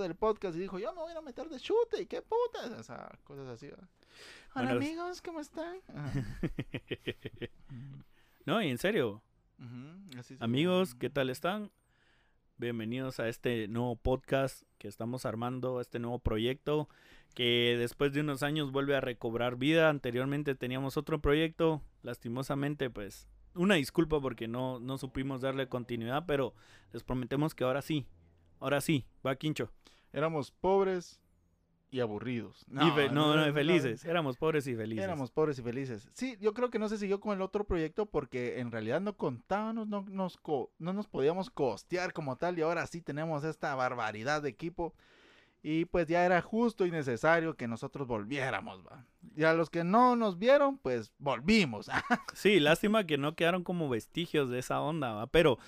del podcast y dijo, yo me voy a meter de chute y qué putas. O sea, cosas así. ¿verdad? Hola Bueno, amigos, ¿cómo están? No, y en serio, así amigos, ¿qué tal están? Bienvenidos a este nuevo podcast que estamos armando, este nuevo proyecto que después de unos años vuelve a recobrar vida. Anteriormente teníamos otro proyecto, lastimosamente pues una disculpa porque no, no supimos darle continuidad, pero les prometemos que ahora sí, ahora sí, va Quincho. Éramos pobres y aburridos. Y fe- no, no, felices, éramos pobres y felices. Éramos pobres y felices. Sí, yo creo que no se siguió con el otro proyecto porque en realidad no contábamos, no nos, co- no nos podíamos costear como tal y ahora sí tenemos esta barbaridad de equipo. Y pues ya era justo y necesario que nosotros volviéramos, va. Y a los que no nos vieron, pues volvimos. Sí, lástima que no quedaron como vestigios de esa onda, ¿va? Pero,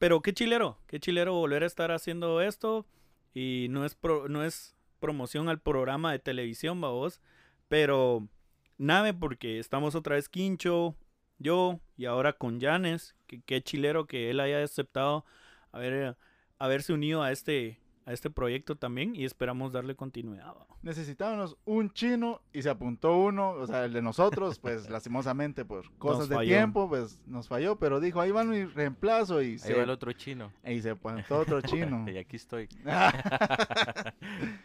pero qué chilero, qué chilero volver a estar haciendo esto. Y no es, pro- no es promoción al programa de televisión, vos. Pero nave porque estamos otra vez Quincho, yo y ahora con Janes. Que, qué chilero que él haya aceptado haber, haberse unido a este, a este proyecto también. Y esperamos darle continuidad. Necesitábamos un chino y se apuntó uno, o sea, el de nosotros, pues lastimosamente por cosas de tiempo, pues nos falló, pero dijo, ahí va mi reemplazo y Ahí se, va el otro chino. y se apuntó otro chino. Y aquí estoy.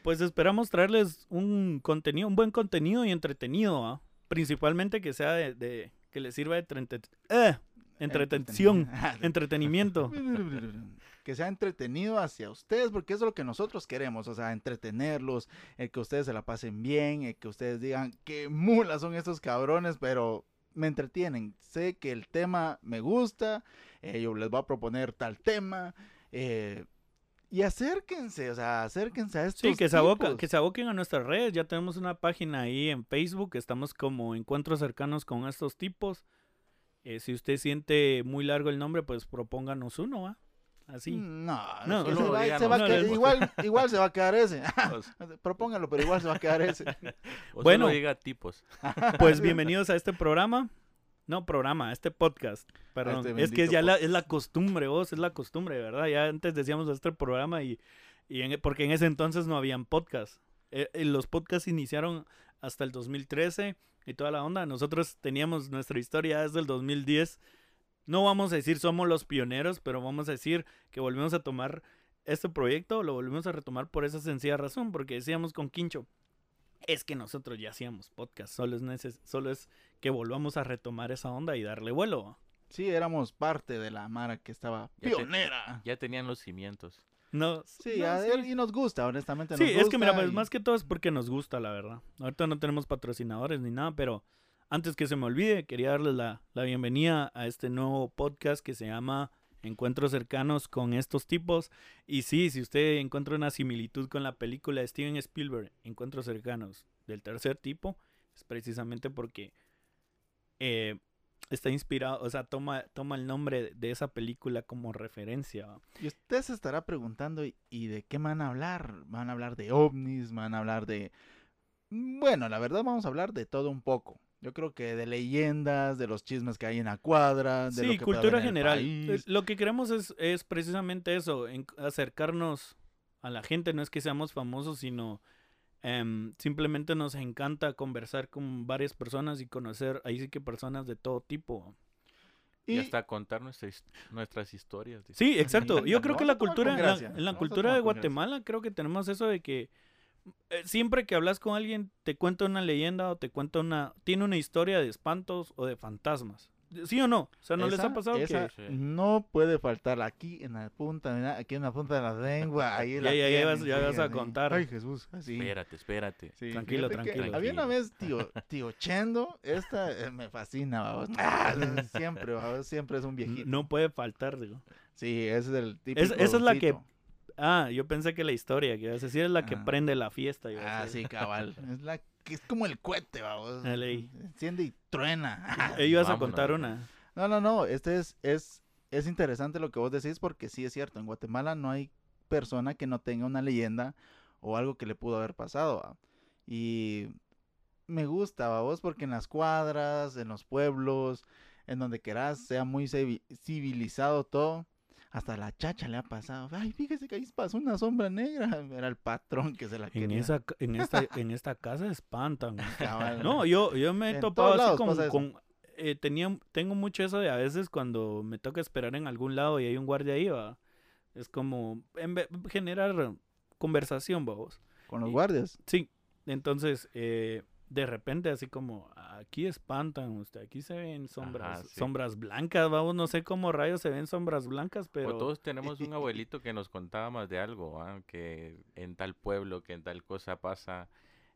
Pues esperamos traerles un contenido, un buen contenido y entretenido, ¿va? principalmente que sea de, de- que les sirva de trente- eh, entretención, entretenimiento. Que sea entretenido hacia ustedes, porque eso es lo que nosotros queremos, o sea, entretenerlos, el que ustedes se la pasen bien, el que ustedes digan qué mulas son estos cabrones, pero me entretienen. Sé que el tema me gusta, eh, yo les voy a proponer tal tema, eh, y acérquense, o sea, acérquense a estos Sí, que se, aboca- que se aboquen a nuestras redes. Ya tenemos una página ahí en Facebook. Estamos como encuentros cercanos con estos tipos. Eh, si usted siente muy largo el nombre, pues propónganos uno, ¿va? Así. No, No, se solo va- díganos. se va a No, igual, igual se va a quedar ese. Propóngalo, pero igual se va a quedar ese. o Bueno. diga tipos. Pues bienvenidos a este programa. No, programa, a este podcast. Perdón. este es que ya la, es la costumbre, vos, es la costumbre, ¿verdad? Ya antes decíamos este programa y, y en- porque en ese entonces no habían podcast. Eh, eh, los podcasts iniciaron hasta el 2013 y toda la onda. Nosotros teníamos nuestra historia desde el 2010. No vamos a decir somos los pioneros, pero vamos a decir que volvimos a tomar este proyecto, lo volvimos a retomar por esa sencilla razón, porque decíamos con Quincho, es que nosotros ya hacíamos podcast, solo es, neces- solo es que volvamos a retomar esa onda y darle vuelo. Sí, éramos parte de la Mara que estaba Ya te- pionera. Ya tenían los cimientos. No, Sí, no, a sí. él y nos gusta, honestamente. Sí, nos es que mira, gusta pues más que todo es porque nos gusta, la verdad. Ahorita no tenemos patrocinadores ni nada, pero antes que se me olvide, quería darles la, la bienvenida a este nuevo podcast que se llama Encuentros cercanos con estos tipos. Y sí, si usted encuentra una similitud con la película de Steven Spielberg, Encuentros cercanos del tercer tipo, es precisamente porque eh, está inspirado, o sea, toma, toma el nombre de esa película como referencia. Y usted se estará preguntando, ¿y- ¿y de qué van a hablar? ¿Van a hablar de ovnis? ¿Van a hablar de...? Bueno, la verdad vamos a hablar de todo un poco. Yo creo que de leyendas, de los chismes que hay en la cuadra, de lo Sí, que puede cultura en el general. país. Eh, Lo que queremos es, es precisamente eso, en- acercarnos a la gente. No es que seamos famosos, sino em, simplemente nos encanta conversar con varias personas y conocer ahí sí que personas de todo tipo. Y, Y hasta contar nuestras, nuestras historias. dice. Sí, exacto. Yo lo creo que la cultura, en la, en lo cultura de. Guatemala, creo que tenemos eso de que siempre que hablas con alguien, te cuenta una leyenda o te cuenta una, tiene una historia de espantos o de fantasmas. ¿Sí o no? O sea, ¿no les ha pasado esa que... No puede faltar aquí en la punta, mira, aquí en la punta de la lengua, ahí la Ya, vas- ya sí, vas a contar. Ay, Jesús, así. Espérate, espérate. Sí, Tranquilo, tranquilo. Había una vez, tío, tío Chendo, esta eh, me fascina, babos. Ah, siempre, babos, siempre es un viejito. No puede faltar, digo. Sí, ese es el típico. esa es la que-. Ah, yo pensé que la historia que a decir es la que Ah. prende la fiesta. a Ah, decir. sí, cabal. Es la que es como el cohete, babos. La ley. Enciende y truena. Eh, ibas a Vámonos, contar una. No, no, no, este es, es, es interesante lo que vos decís porque sí es cierto, en Guatemala no hay persona que no tenga una leyenda o algo que le pudo haber pasado. ¿va? Y me gusta, vos, porque en las cuadras, en los pueblos, en donde querás, sea muy civi- civilizado todo, Hasta la chacha le ha pasado. Ay, fíjese que ahí pasó una sombra negra. Era el patrón que se la En, quería. esa, ca- en, esta, en esta casa espantan. Cabal. No, yo, yo me he En topado así con... con- eh, tenía, tengo mucho eso de a veces cuando me toca esperar en algún lado y hay un guardia ahí, va. Es como en ve- generar conversación, vamos. Con los y- guardias. Sí, entonces eh, de repente así como aquí espantan, usted, aquí se ven sombras, Ajá, sí. sombras blancas, vamos, no sé cómo rayos se ven sombras blancas, O pero todos tenemos un abuelito que nos contaba más de algo, ¿va? que en tal pueblo, que en tal cosa pasa,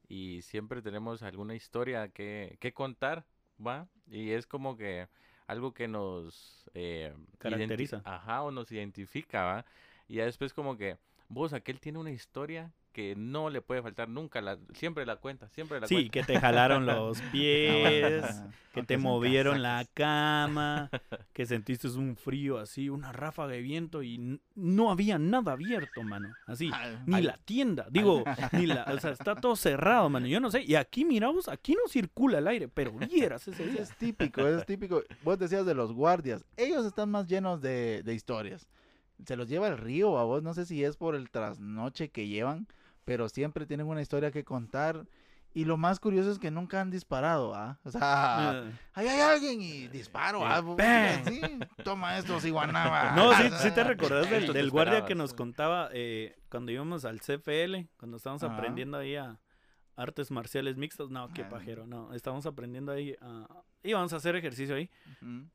y siempre tenemos alguna historia que, que contar, ¿va? Y es como que algo que nos eh, Caracteriza. Ajá, o nos identifica, ¿va? Y ya después como que, vos, aquel tiene una historia que no le puede faltar nunca, la, siempre la cuenta, siempre la sí, cuenta. que te jalaron los pies, Ajá. que Aunque te movieron la cama, que sentiste un frío así, una ráfaga de viento y no había nada abierto, mano. Así, Ah, ni la tienda, digo, ni la, o sea, está todo cerrado, mano. Yo no sé, y aquí miramos, aquí no circula el aire, pero vieras ese Eso día. es típico, es típico. Vos decías de los guardias. Ellos están más llenos de, de historias. Se los lleva el río, a vos. No sé si es por el trasnoche que llevan, pero siempre tienen una historia que contar. Y lo más curioso es que nunca han disparado, ¿ah? O sea, Eh, ahí hay alguien y disparo, Y ¿ah? ¡pam! sí, toma esto, Iguanaba. No, sí, sí te recordás del, guardia que nos contaba eh, cuando íbamos al CFL, cuando estábamos Ajá. aprendiendo ahí a artes marciales mixtas. No, qué pajero, no. Estábamos aprendiendo ahí a... Íbamos a hacer ejercicio ahí,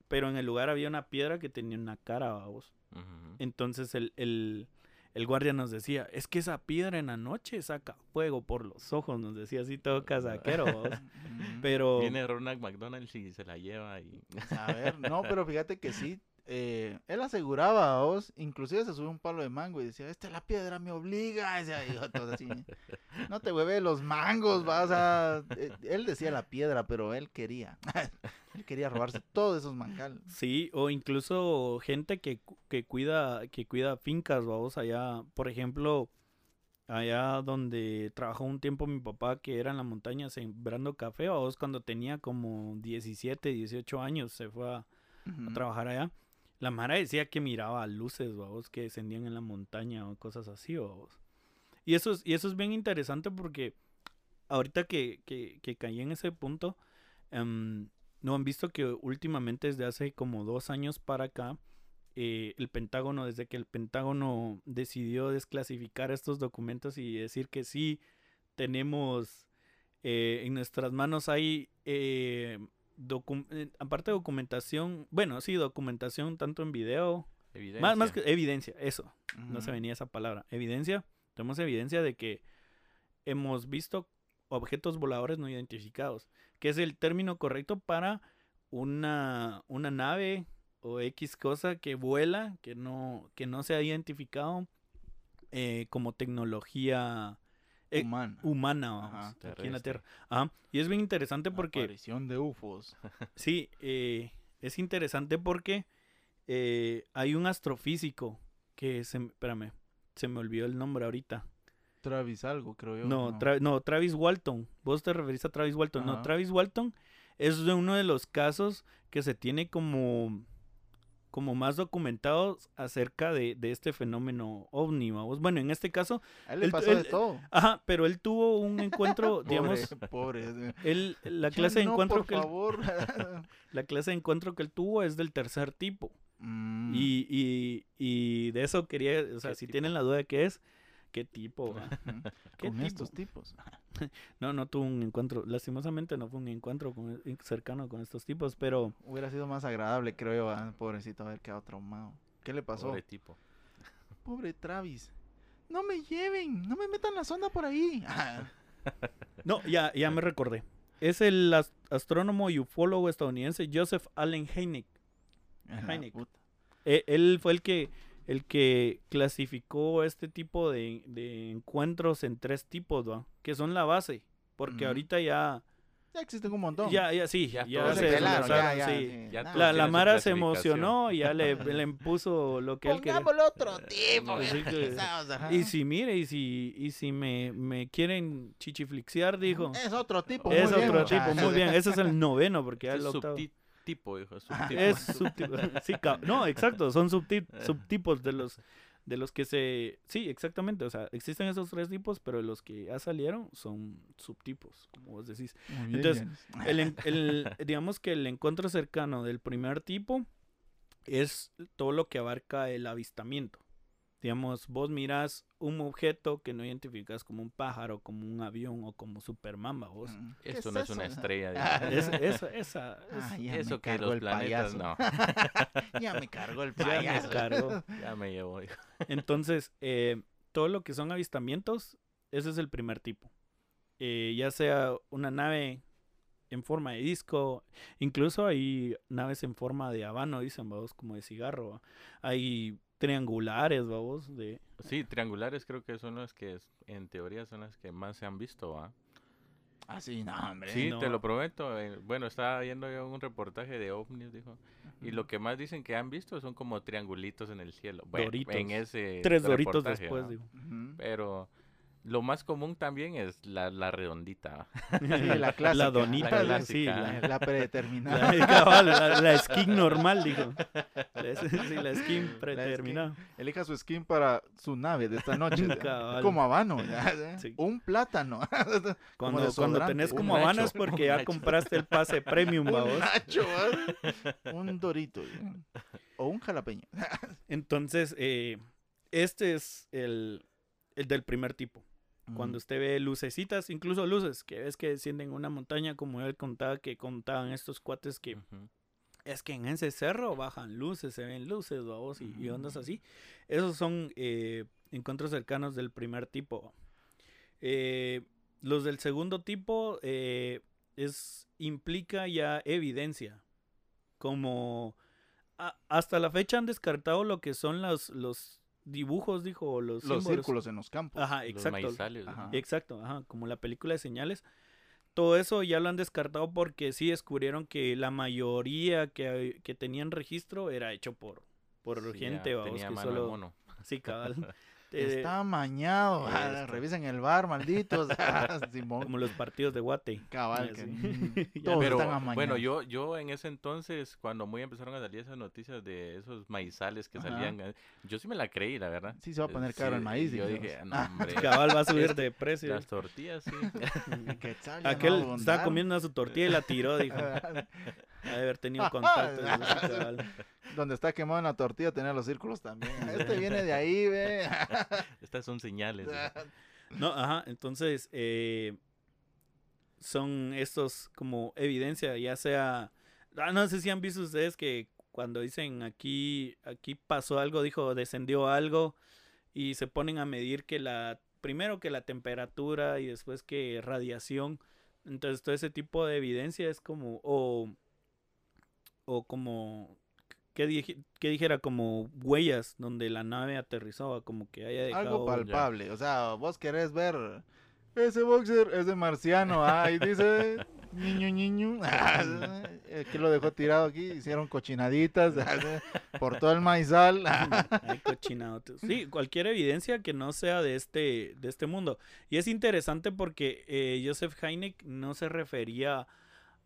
pero en el lugar había una piedra que tenía una cara, vamos. Ujú. Entonces el, el, el guardia nos decía, es que esa piedra en la noche saca fuego por los ojos, nos decía así todo casaquero. Pero... Viene Ronald McDonald y se la lleva y... A ver, no, pero fíjate que sí. eh, él aseguraba a vos, inclusive se sube un palo de mango y decía, esta es la piedra, me obliga. Decía, hijo, todo así. No te hueve los mangos, vas a... eh, Él decía la piedra, pero él quería. él quería robarse todos esos mangales. Sí, o incluso gente que, que cuida que cuida fincas, vamos allá, por ejemplo, allá donde trabajó un tiempo mi papá que era en la montaña sembrando café, vamos cuando tenía como 17, 18 años se fue a, trabajar allá. La Mara decía que miraba luces, vamos, que descendían en la montaña o cosas así, vamos. Y eso es, y eso es bien interesante porque ahorita que, que, que caí en ese punto, em, no han visto que últimamente desde hace como dos años para acá, eh, el Pentágono, desde que el Pentágono decidió desclasificar estos documentos y decir que sí tenemos eh, en nuestras manos hay eh, eh, aparte de documentación, bueno, sí, documentación tanto en video, más, más que evidencia, eso, no se venía esa palabra, evidencia, tenemos evidencia de que hemos visto objetos voladores no identificados, que es el término correcto para una, una nave o X cosa que vuela, que no, que no se ha identificado eh, como tecnología eh, Humana. humana vamos, Ajá, aquí en la. Tierra. Ajá, Y es bien interesante porque Aparición de UFOs. Sí, eh, es interesante porque eh, hay un astrofísico que se, me- espérame, se me olvidó el nombre ahorita. Travis algo, creo yo. No, Tra- no, Travis Walton. Vos te referís a Travis Walton. No. Travis Walton es de uno de los casos que se tiene como, como más documentados acerca de, de este fenómeno ovni. vamos. Bueno, en este caso, A él le el- pasó de todo. ajá, pero él tuvo un encuentro, digamos, pobre. él, la clase de no, encuentro por que él, la clase de encuentro que él tuvo es del tercer tipo. Mm. Y, y, y de eso quería, o sea, ¿Qué si tipo? tienen la duda de qué es, ¿qué tipo? ¿Qué Con tipo? estos tipos. No, no tuvo un encuentro, lastimosamente no fue un encuentro con- cercano con estos tipos, pero Hubiera sido más agradable, creo yo, ah, pobrecito, haber quedado traumado. ¿Qué le pasó? Pobre Pobre, tipo. Travis. No me lleven, no me metan la sonda por ahí. Ah, no, ya, ya me recordé. Es el as- astrónomo y ufólogo estadounidense Joseph Allen Hynek. Hynek. Eh, él fue el que el que clasificó este tipo de, de encuentros en tres tipos, ¿va? que son la base, porque ahorita ya Ya existen un montón. ya ya sí, Ya ya, se pelaron, ya, ya, sí. sí. Ya Nah, todos La, la Mara se emocionó y ya le, le impuso lo que él quería. Pongámosle otro tipo. Que-. Y si mire, y si, y si me, me quieren chichiflixear, dijo. Es otro tipo. Es muy bien, otro tipo, muy bien. Ese es el noveno, porque ya el es octavo. subti- subtipo, dijo. Subtipo. Es subtipo. Sí, no, exacto, son subti- subtipos de los de los que se sí, exactamente, o sea, existen esos tres tipos, pero los que ya salieron son subtipos, como vos decís. Muy bien, Entonces, Jens. El, en- el- digamos que el encuentro cercano del primer tipo es todo lo que abarca el avistamiento. Digamos, vos mirás un objeto que no identificas como un pájaro, como un avión o como Superman, ¿va vos. Mm, ¿qué Eso no es una eso? estrella. Ah, dijo. Es, esa, esa, es- Ah, Eso que los el planetas, payaso. no. ya me cargó el ya me payaso. cargó. Ya me llevó, dijo. Entonces, eh, todo lo que son avistamientos, ese es el primer tipo. Eh, ya sea una nave en forma de disco, incluso hay naves en forma de habano, dicen, vamos, como de cigarro. Hay triangulares, vamos, de... Sí, triangulares creo que son las que, en teoría, son las que más se han visto, ¿va? Ah, sí, no, hombre. Sí, no. te lo prometo. eh, Bueno, estaba viendo yo un reportaje de ovnis, dijo. Y lo que más dicen que han visto son como triangulitos en el cielo. Bueno, Doritos. en ese Tres doritos después, digo. Pero lo más común también es la, la redondita. Sí, la clásica. La donita, La sí, la, La predeterminada. la, cabal, la- la skin normal, digo. La, sí, la skin predeterminada. Elija su skin para su nave de esta noche. Cabal. como habano. ya, Sí. Un plátano. Cuando, cuando tenés Un como nacho, Habana es porque un ya nacho. compraste el pase premium, un vamos. nacho. ¿va? un dorito. ya. O un jalapeño. Entonces, eh, este es el, el del primer tipo. Cuando usted ve lucecitas, incluso luces, que ves que descienden una montaña, como él contaba, que contaban estos cuates que es que en ese cerro bajan luces, se ven luces, vamos, y, y ondas así. Esos son eh, encuentros cercanos del primer tipo. Eh, los del segundo tipo eh, es implica ya evidencia. Como a- hasta la fecha han descartado lo que son los, los dibujos, dijo, los, Los símbolos. círculos en los campos. Ajá, Los exacto. maizales, Ajá. Exacto, ajá, como la película de señales. Todo eso ya lo han descartado porque sí descubrieron que la mayoría que, que tenían registro era hecho por, por Sí, gente, vamos, tenía que solo... mono. Sí, cabal. Eh, Está mañado. ah, esto. Revisen el bar, malditos. Ah, como los partidos de Guate. Cabal. Que, sí. todos Pero están amañados. bueno, yo, yo en ese entonces, cuando muy empezaron a salir esas noticias de esos maizales que Ajá. salían, eh, yo sí me la creí, la verdad. Sí se va a poner caro el sí, maíz. Yo dije, no, hombre, Cabal va a subir de precio. las tortillas, sí. quetzal ya no Aquel estaba comiendo su tortilla y la tiró, dijo. Ha de haber tenido contacto. Donde está quemado en la tortilla tenía los círculos también. Este viene de ahí, ve. Estas son señales. ¿no? No, ajá, entonces eh, son estos como evidencia, ya sea, ah, no sé si han visto ustedes que cuando dicen aquí, aquí pasó algo, dijo, descendió algo y se ponen a medir que la, primero que la temperatura y después que radiación, entonces todo ese tipo de evidencia es como, o, o como, ¿qué, dije- qué dijera? Como huellas donde la nave aterrizó, como que haya dejado... Algo palpable. O sea, vos querés ver. Ese boxer es de marciano. Ah, y dice. Niño, niño. Eh, que lo dejó tirado aquí. Hicieron cochinaditas. Por todo el maizal. Ay, cochinado. Sí, cualquier evidencia que no sea de este, de este mundo. Y es interesante porque eh, Joseph Heineck no se refería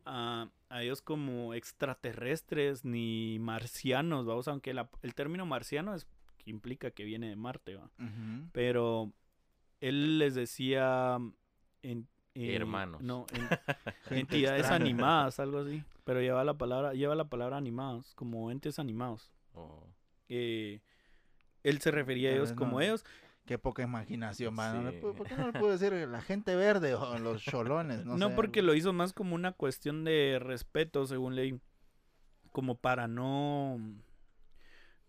a, a ellos como extraterrestres ni marcianos, vamos, aunque la- el término marciano es que implica que viene de Marte, ¿va? Pero él les decía en, eh, Hermanos. no, en- entidades extraña. animadas, algo así, pero lleva la palabra, lleva la palabra animados, como entes animados O- eh, él se refería a ellos como ellos. Qué poca imaginación, man. ¿no le Sí. pu- ¿Por qué no le puedo decir la gente verde o los cholones? No, No, sé, porque algo. lo hizo más como una cuestión de respeto, según leí. Como para no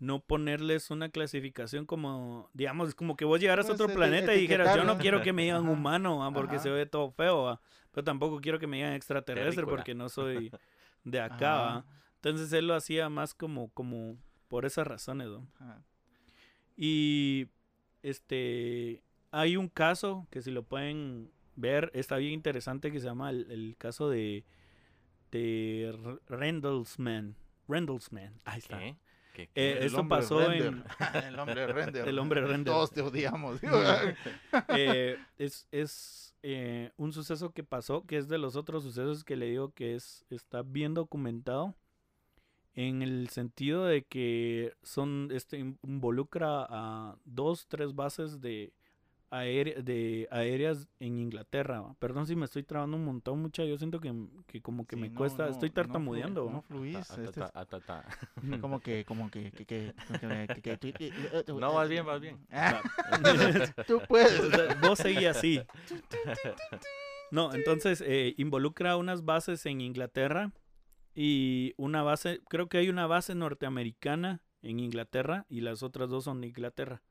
no ponerles una clasificación como, digamos, como que vos llegaras a Pues, otro eti- planeta y dijeras, yo no quiero que me digan Ajá, humano, ah, porque ajá. se ve todo feo, ah, pero tampoco quiero que me digan extraterrestre Terrícola. porque no soy de acá. Ajá, ah. Entonces él lo hacía más como, como por esas razones. Y este hay un caso que si lo pueden ver, está bien interesante que se llama el, el caso de de Rendlesman. Rendlesman. Ahí está. ¿Qué? ¿Qué- Eh, qué? El esto pasó render. en- el hombre render. El hombre render. Todos te odiamos. Eh, es es eh, un suceso que pasó, que es de los otros sucesos que le digo que es está bien documentado. En el sentido de que son este in- involucra a dos, tres bases de aére- de aéreas en Inglaterra. ¿va? Perdón si me estoy trabando un montón, mucha. Yo siento que, que como que Sí, me no, cuesta, no, estoy tartamudeando. No, fluís. Este como que, como que, que, que, que- que- que- que- que- No, vas bien, vas bien. Ah, Tú puedes. Vos seguí así. No, entonces eh, involucra unas bases en Inglaterra y una base, creo que hay una base norteamericana en Inglaterra y las otras dos son de Inglaterra.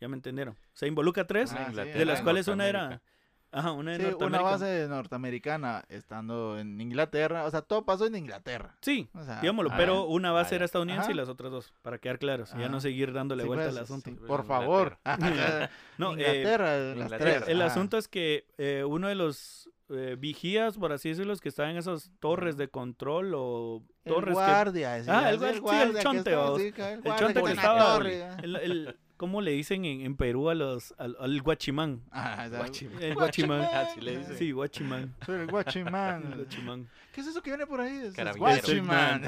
¿Ya me entendieron? Se involucra tres, Ah, sí, de las cuales una era... Ajá, una de Sí, una base norteamericana estando en Inglaterra. O sea, todo pasó en Inglaterra. Sí, O sea, digámoslo, ah, pero una base ah, era estadounidense y las otras dos, para quedar claros, y ya no seguir dándole sí, vuelta pues, al asunto. sí, Pues, por favor. No, eh, Inglaterra, las Inglaterra. tres. El ah. asunto es que eh, uno de los eh, vigías, por así decirlo, que está en esas torres de control o El torres que... guardia. decía, Ah, el sí, sí, el guardia que chonte, El chonte que estaba- torre, ah. El, el- ¿Cómo le dicen en, en Perú a los, al, al guachimán? Ah, Guachimán. El guachimán. Así le dicen. Sí, guachimán. soy el El guachimán. guachimán. ¿Qué es eso que viene por ahí? Es-. Guachimán.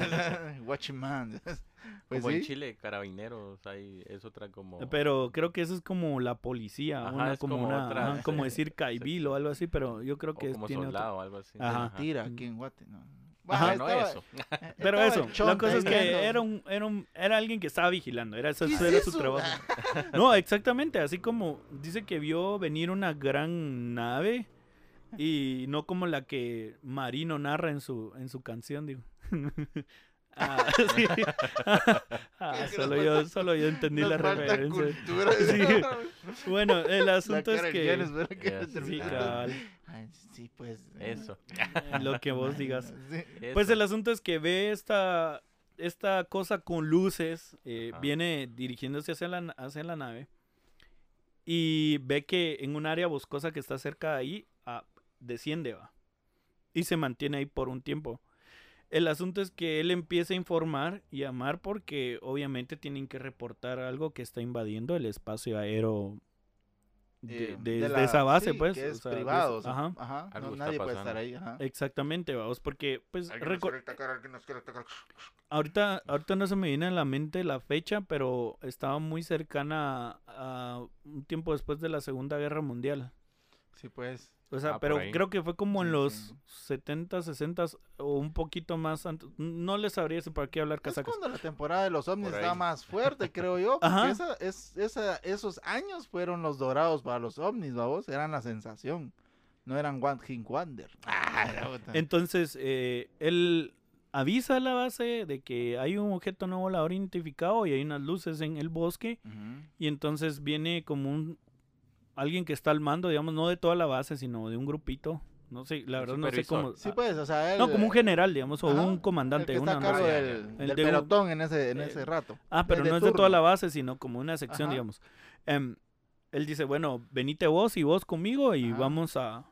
Guachimán. Pues como en. Chile, carabineros, hay, es otra como... Pero creo que eso es como la policía, Ajá, una, es como, como una, otra- ajá, como decir caibil o algo así, pero yo creo o que es- como tiene otro- soldado o algo así. Ajá. Mentira, aquí en Guate. No. Ajá. Bueno, no estaba- eso. Pero eso, la cosa es que era un, era un, era alguien que estaba vigilando, era, eso, ¿Qué eso es era su trabajo. No, exactamente, así como dice que vio venir una gran nave y no como la que Marino narra en su, en su canción, digo. Ah, sí. Ah, solo, yo, solo yo entendí Nos la referencia. cultura. Sí. Bueno, el La asunto es que... Pues. Eso. lo que vos digas. Sí. Pues el asunto es que ve esta, esta cosa con luces, eh, viene dirigiéndose hacia la, hacia la nave y ve que en un área boscosa que está cerca de ahí, ah, desciende, va. Y se mantiene ahí por un tiempo. El asunto es que él empieza a informar y a llamar porque obviamente tienen que reportar algo que está invadiendo el espacio aéreo de, Eh, de- de de la- esa base, sí, pues. que o es sea, de privado. esa- o sea, ajá. ajá, Algo no, está nadie puede estar ahí. Ajá. Exactamente, vamos, porque pues atacar. Ahorita, ahorita no se me viene a la mente la fecha, pero estaba muy cercana a un tiempo después de la Segunda Guerra Mundial. Sí, pues. O sea, Ah, pero creo que fue como en los sí. 70, 60 o un poquito más antes. No les sabría decir para qué hablar Es casacas. cuando la temporada de los ovnis ahí. más fuerte, creo yo. Porque Ajá. esa, es, esa, esos años fueron los dorados para los ovnis, vamos. Eran la sensación. No eran One Hit Wonder. Ah. Entonces, eh, él avisa a la base de que hay un objeto no volador identificado y hay unas luces en el bosque. Y entonces viene como un alguien que está al mando, digamos, no de toda la base, sino de un grupito. No sé, la verdad no sé cómo. Sí, pues, o sea, él, no, como un general, digamos, o Ajá, un el comandante. que está una, a cargo del, El del de un- pelotón en ese, en eh, ese rato. Ah, pero no es de toda la base, sino como una sección, Ajá. digamos. Em, él dice, bueno, venite vos y vos conmigo y Ajá. vamos a,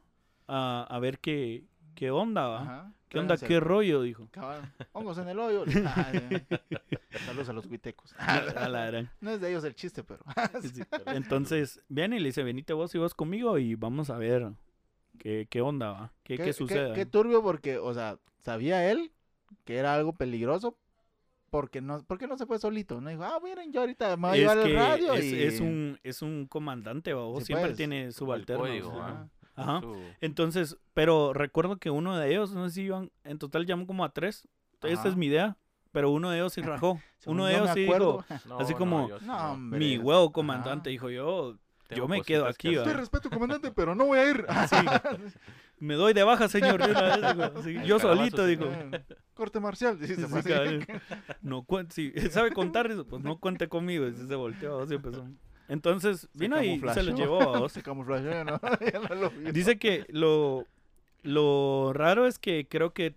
a, a ver qué, qué onda, ¿va? Ajá. ¿Qué onda? ¿Qué rollo? Dijo. Cabal, Hongos en el hoyo. Ah, ya. Saludos a los huitecos. A la gran. No es de ellos el chiste, pero. Sí. Entonces, viene y le dice, venite vos y vos conmigo y vamos a ver qué, qué onda, ¿va? ¿Qué, qué, sucede? Qué, turbio porque, o sea, sabía él que era algo peligroso. Porque no, porque no se fue solito. No dijo, ah, miren, yo ahorita me voy a llevar el radio. es, y... es un, es un comandante, ¿va? Sí, Siempre pues, tiene subalternos. Ajá. ¿ah? Su- Entonces, pero recuerdo que uno de ellos, no sé si iban, en total llamó como a tres. Esta Ajá. es mi idea, pero uno de ellos sí rajó. Uno de yo ellos sí dijo, No, Así como, yo sí No, mi huevo Ajá. comandante, dijo yo, Tengo me quedo aquí. Te respeto, comandante, pero no voy a ir. me doy de baja, señor. de una vez", dijo. Así, El yo solito, sí. dijo. Corte marcial. Sí, se Sí, así. cabal. No cuen- si sabe contar eso, pues no cuente conmigo. Y se volteó, y empezó. Entonces, Se vino y se lo llevó a vos. Se camuflajeó, ¿no? Ya no lo vio. Dice que lo, lo raro es que creo que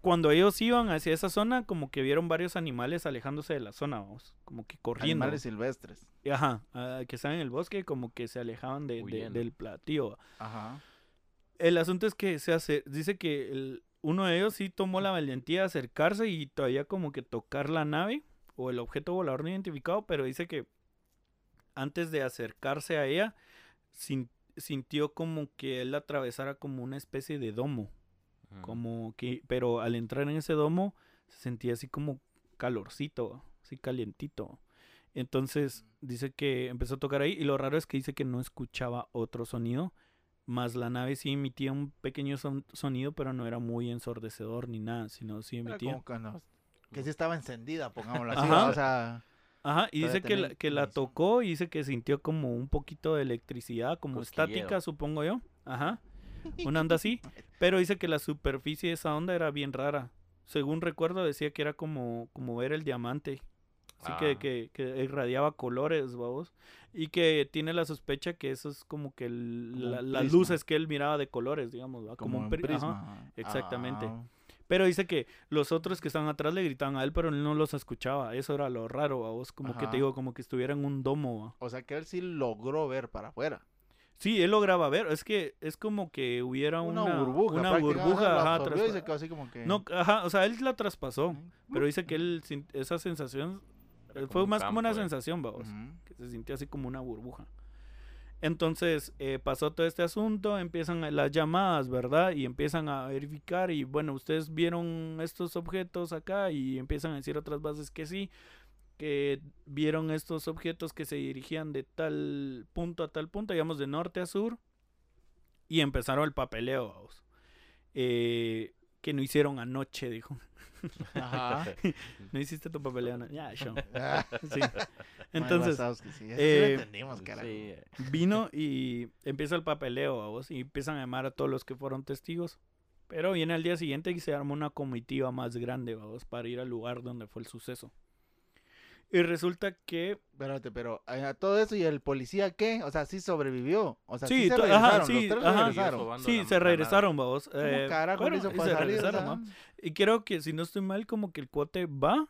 cuando ellos iban hacia esa zona, como que vieron varios animales alejándose de la zona, vamos, como que corriendo. Animales silvestres. Ajá, ah, que estaban en el bosque, como que se alejaban de, del platillo. Ajá. El asunto es que se hace, dice que el- uno de ellos sí tomó la valentía de acercarse y todavía como que tocar la nave o el objeto volador no identificado, pero dice que antes de acercarse a ella sin- sintió como que él atravesara como una especie de domo, como que, pero al entrar en ese domo se sentía así como calorcito, así calientito. Entonces dice que empezó a tocar ahí y lo raro es que dice que no escuchaba otro sonido, más la nave sí emitía un pequeño son- sonido, pero no era muy ensordecedor ni nada, sino sí Era emitía. como que, no- que sí estaba encendida, pongámoslo así. O sea, Ajá, y dice que la, que la tocó y dice que sintió como un poquito de electricidad, como Cosquilleo. estática, supongo yo. Ajá. Una onda así. Pero dice que la superficie de esa onda era bien rara. Según recuerdo, decía que era como, como ver el diamante. Así que, Ah. que, que irradiaba colores, vamos. Y que tiene la sospecha que eso es como que el- Como un la- las prisma. luces que él miraba de colores, digamos, ¿va? como, un un pri- ajá. prisma. exactamente. Ah, Pero dice que los otros que estaban atrás le gritaban a él, pero él no los escuchaba. Eso era lo raro, a vos. Como que te digo, como que estuviera en un domo. ¿va? o sea que él sí logró ver para afuera. Sí, él lograba ver. Es que es como que hubiera una, Una, burbuja. Una burbuja, ajá, absorbió y traspa- se quedó así como que... No, ajá, o sea, él la traspasó. Pero dice que él, sin- esa sensación, eh, fue más como una eh. sensación, vamos. Que se sintió así como una burbuja. Entonces, eh, pasó todo este asunto, empiezan las llamadas, ¿verdad? Y empiezan a verificar y bueno, ustedes vieron estos objetos acá y empiezan a decir otras bases que sí, que vieron estos objetos que se dirigían de tal punto a tal punto, digamos de norte a sur, y empezaron el papeleo. Eh, que no hicieron anoche, dijo. Ajá. No hiciste tu papeleo anoche. Ya, show. Ah, Sí. Entonces, Wazowski, sí, eso sí lo eh, entendimos, carajo. Sí, eh, vino y empieza el papeleo, a vos, y empiezan a llamar a todos los que fueron testigos. Pero viene al día siguiente y se arma una comitiva más grande, vamos, para ir al lugar donde fue el suceso. Y resulta que Espérate, pero eh, a todo eso y el policía qué? O sea, sí sobrevivió. O sea, sí, Sí, se to- ajá, regresaron. sí, los tres ajá. regresaron. Sobando sí, se regresaron, vamos. ¿Cómo eh, carajo bueno, le hizo y para se salir? regresaron. Y creo que si no estoy mal, como que el cuate va,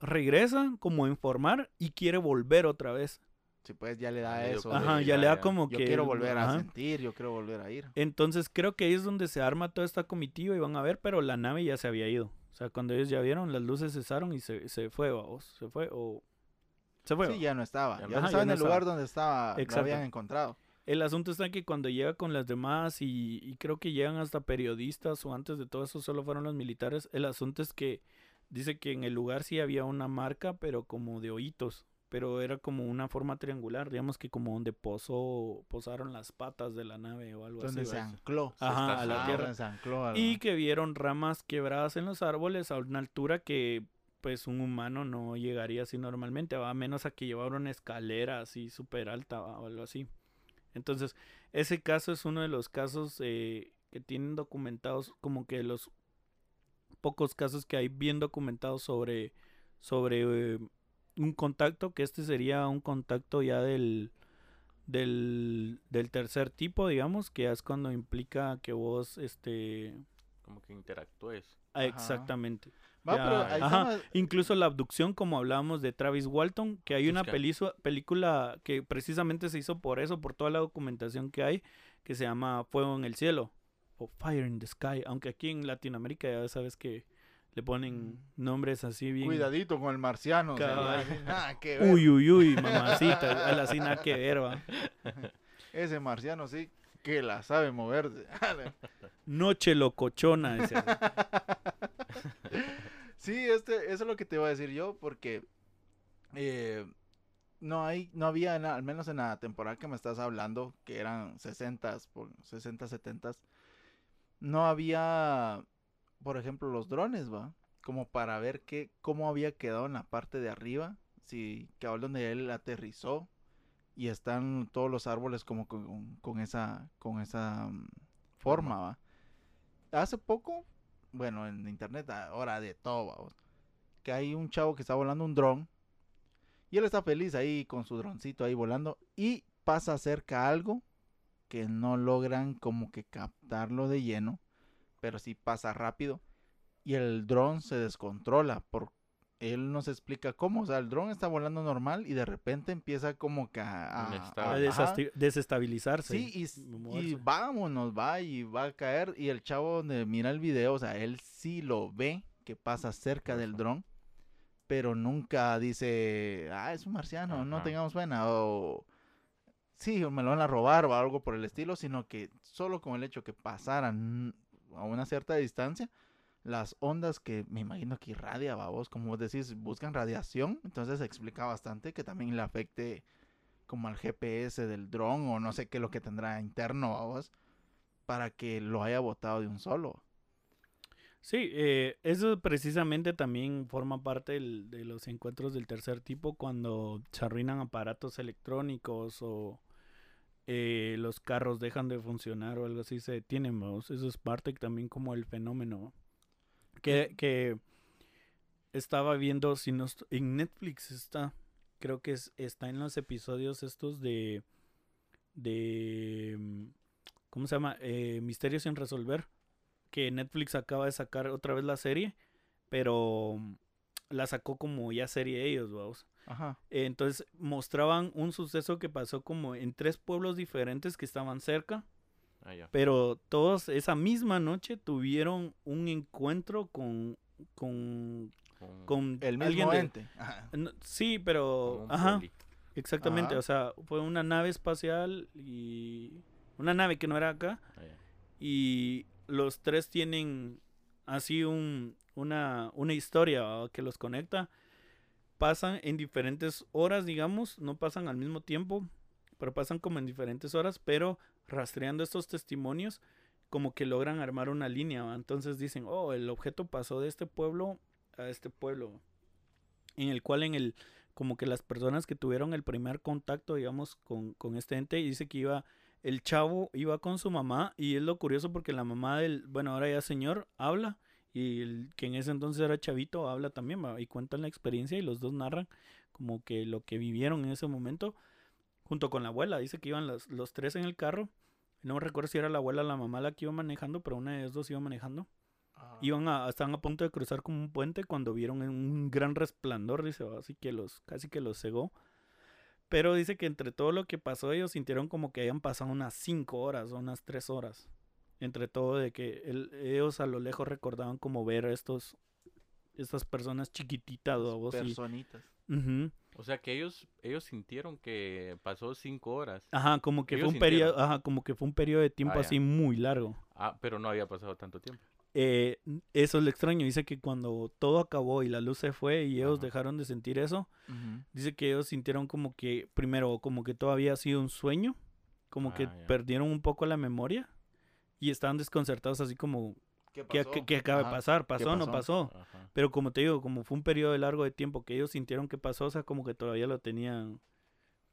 regresa, como a informar y quiere volver otra vez. Sí, pues ya le da dio eso. Ajá, ya le da ya. como Yo que... quiero volver a ajá. sentir, yo quiero volver a ir. Entonces creo que ahí es donde se arma toda esta comitiva y van a ver, pero la nave ya se había ido. O sea, cuando ellos ya vieron, las luces cesaron y se, se fue, vamos. Se fue o... Se fue. Sí, ya no estaba. Ya Ya, no- estaba ya en no el lugar donde estaba, lo Exacto. habían encontrado. El asunto está que cuando llega con las demás y, y creo que llegan hasta periodistas o antes de todo eso solo fueron los militares, el asunto es que dice que en el lugar sí había una marca, pero como de hoyitos, pero era como una forma triangular, digamos que como donde posó, posaron las patas de la nave o algo Donde así. se ¿va? ancló. Ajá, a la tierra. donde se ancló. a- Y que vieron ramas quebradas en los árboles a una altura que pues un humano no llegaría así normalmente, va a menos a que llevara una escalera así súper alta ¿va? o algo así. Entonces, ese caso es uno de los casos eh, que tienen documentados, como que los pocos casos que hay bien documentados sobre, sobre eh, un contacto, que este sería un contacto ya del, del, del tercer tipo, digamos, que es cuando implica que vos, este, como que interactúes. ah, Ajá. exactamente. Va, ya, pero ahí ajá. estamos- Incluso la abducción, como hablábamos de Travis Walton, que hay una película que precisamente se hizo por eso, por toda la documentación que hay, que se llama Fuego en el Cielo o Fire in the Sky, aunque aquí en Latinoamérica ya sabes que le ponen nombres así bien... Cuidadito con el marciano. así, nada que ver. Uy, uy, uy, mamacita, la sin nada que ver, va. Ese marciano sí que la sabe moverse. Noche locochona, decía. sí, este, eso es lo que te iba a decir yo, porque eh, no hay, no había, al menos en la temporada que me estás hablando, que eran 60, por 60, 70, no había, por ejemplo, los drones, va, como para ver qué, cómo había quedado en la parte de arriba, si cabal donde él aterrizó y están todos los árboles como con, con esa, con esa mm, forma, va. Hace poco, bueno, en internet ahora de todo, vamos, que hay un chavo que está volando un dron y él está feliz ahí con su droncito ahí volando y pasa cerca algo que no logran como que captarlo de lleno, pero sí pasa rápido y el dron se descontrola por él nos explica cómo, o sea, el dron está volando normal y de repente empieza como que a, desestabilizarse. Sí, y, vámonos, va y va a caer. Y el chavo donde mira el video, o sea, él sí lo ve que pasa cerca del dron, pero nunca dice, ah, es un marciano, no tengamos pena, o sí, me lo van a robar o algo por el estilo, sino que solo con el hecho que pasaran a una cierta distancia, las ondas que me imagino que irradia, vos, como vos decís, buscan radiación, entonces explica bastante que también le afecte como al GPS del dron o no sé qué lo que tendrá interno, vos, para que lo haya botado de un solo. Sí, eh, eso precisamente también forma parte del- de los encuentros del tercer tipo cuando se arruinan aparatos electrónicos o eh, los carros dejan de funcionar o algo así, se detienen, vamos. Eso es parte también como el fenómeno que, que estaba viendo, si no en Netflix está, creo que es, está en los episodios estos de, de, mm, ¿cómo se llama? Eh, Misterios sin resolver que Netflix acaba de sacar otra vez la serie, pero mm, la sacó como ya serie ellos, vamos. Ajá. Eh, Entonces mostraban un suceso que pasó como en tres pueblos diferentes que estaban cerca, Ah, pero todos esa misma noche tuvieron un encuentro con con, Con- con El alguien mismo ente. No, sí, pero ajá, poli. exactamente, Ajá. o sea, fue una nave espacial y una nave que no era acá Ah, y los tres tienen así un, una, una historia que los conecta. Pasan en diferentes horas, digamos, no pasan al mismo tiempo, pero pasan como en diferentes horas, pero rastreando estos testimonios, como que logran armar una línea. Entonces dicen, oh, el objeto pasó de este pueblo a este pueblo, en el cual en el, como que las personas que tuvieron el primer contacto, digamos, con, con este ente, dice que iba el chavo iba con su mamá y es lo curioso porque la mamá del, bueno, ahora ya señor, habla y el que en ese entonces era chavito habla también ¿va? y cuentan la experiencia y los dos narran como que lo que vivieron en ese momento junto con la abuela. Dice que iban los, los tres en el carro. No me recuerdo si era la abuela o la mamá la que iba manejando, pero una de ellos dos iba manejando. Ajá. Iban a, estaban a punto de cruzar como un puente cuando vieron un gran resplandor, dice, ¿va? así que los, casi que los cegó. Pero dice que entre todo lo que pasó, ellos sintieron como que habían pasado unas 5 horas o unas 3 horas. Entre todo de que el- ellos a lo lejos recordaban como ver a estos, estas personas chiquititas o algo así. Personitas. Ujú. O sea que ellos, ellos sintieron que pasó cinco horas. Ajá, como que fue Ellos un periodo, sintieron. ajá, como que fue un periodo de tiempo Ah, ya. así muy largo. Ah, pero no había pasado tanto tiempo. Eh, eso es lo extraño. Dice que cuando todo acabó y la luz se fue y ellos Ajá. dejaron de sentir eso, Ujú. dice que ellos sintieron como que, primero, como que todo había sido un sueño, como que Ah, ya. perdieron un poco la memoria y estaban desconcertados así como, ¿Qué ¿qué, pasó? qué- qué acaba de pasar? ¿Pasó o no pasó? Ajá. Pero como te digo, como fue un periodo largo de tiempo que ellos sintieron que pasó, o sea, como que todavía lo tenían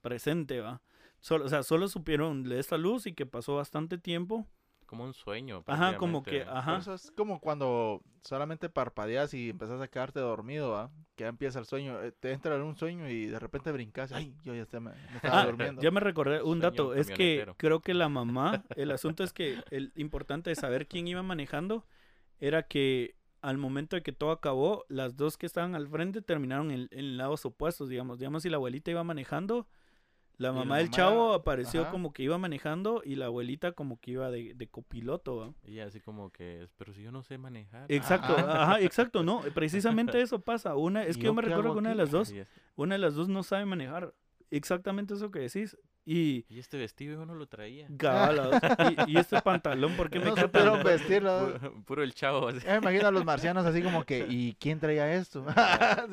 presente, ¿va? Solo, o sea, solo supieron de esta luz y que pasó bastante tiempo. Como un sueño. Ajá, como que, ajá. Eso es como cuando solamente parpadeas y empezás a quedarte dormido, ¿va? Que ya empieza el sueño. eh, Te entra en un sueño y de repente brincas. Ay, yo ya me, me estaba Ah, durmiendo. ya me recordé un Sueño dato, es que creo que la mamá, el asunto es que el importante de saber quién iba manejando era que al momento de que todo acabó, las dos que estaban al frente terminaron en, en lados opuestos, digamos. Digamos, si la abuelita iba manejando, la Y la mamá del mamá- chavo apareció ajá. como que iba manejando y la abuelita como que iba de, de copiloto, ¿va? Y así como que, pero si yo no sé manejar. Exacto, Ajá. ajá, exacto, no, precisamente eso pasa. Una, es ¿Y que yo yo me recuerdo que una de las dos, una de las dos no sabe manejar. Exactamente eso que decís. Y y este vestido yo no lo traía. Y, y este pantalón, ¿por qué me no queda supieron vestirlo. Puro, puro el chavo. así. Me imagino a los marcianos así como que, ¿y quién traía esto?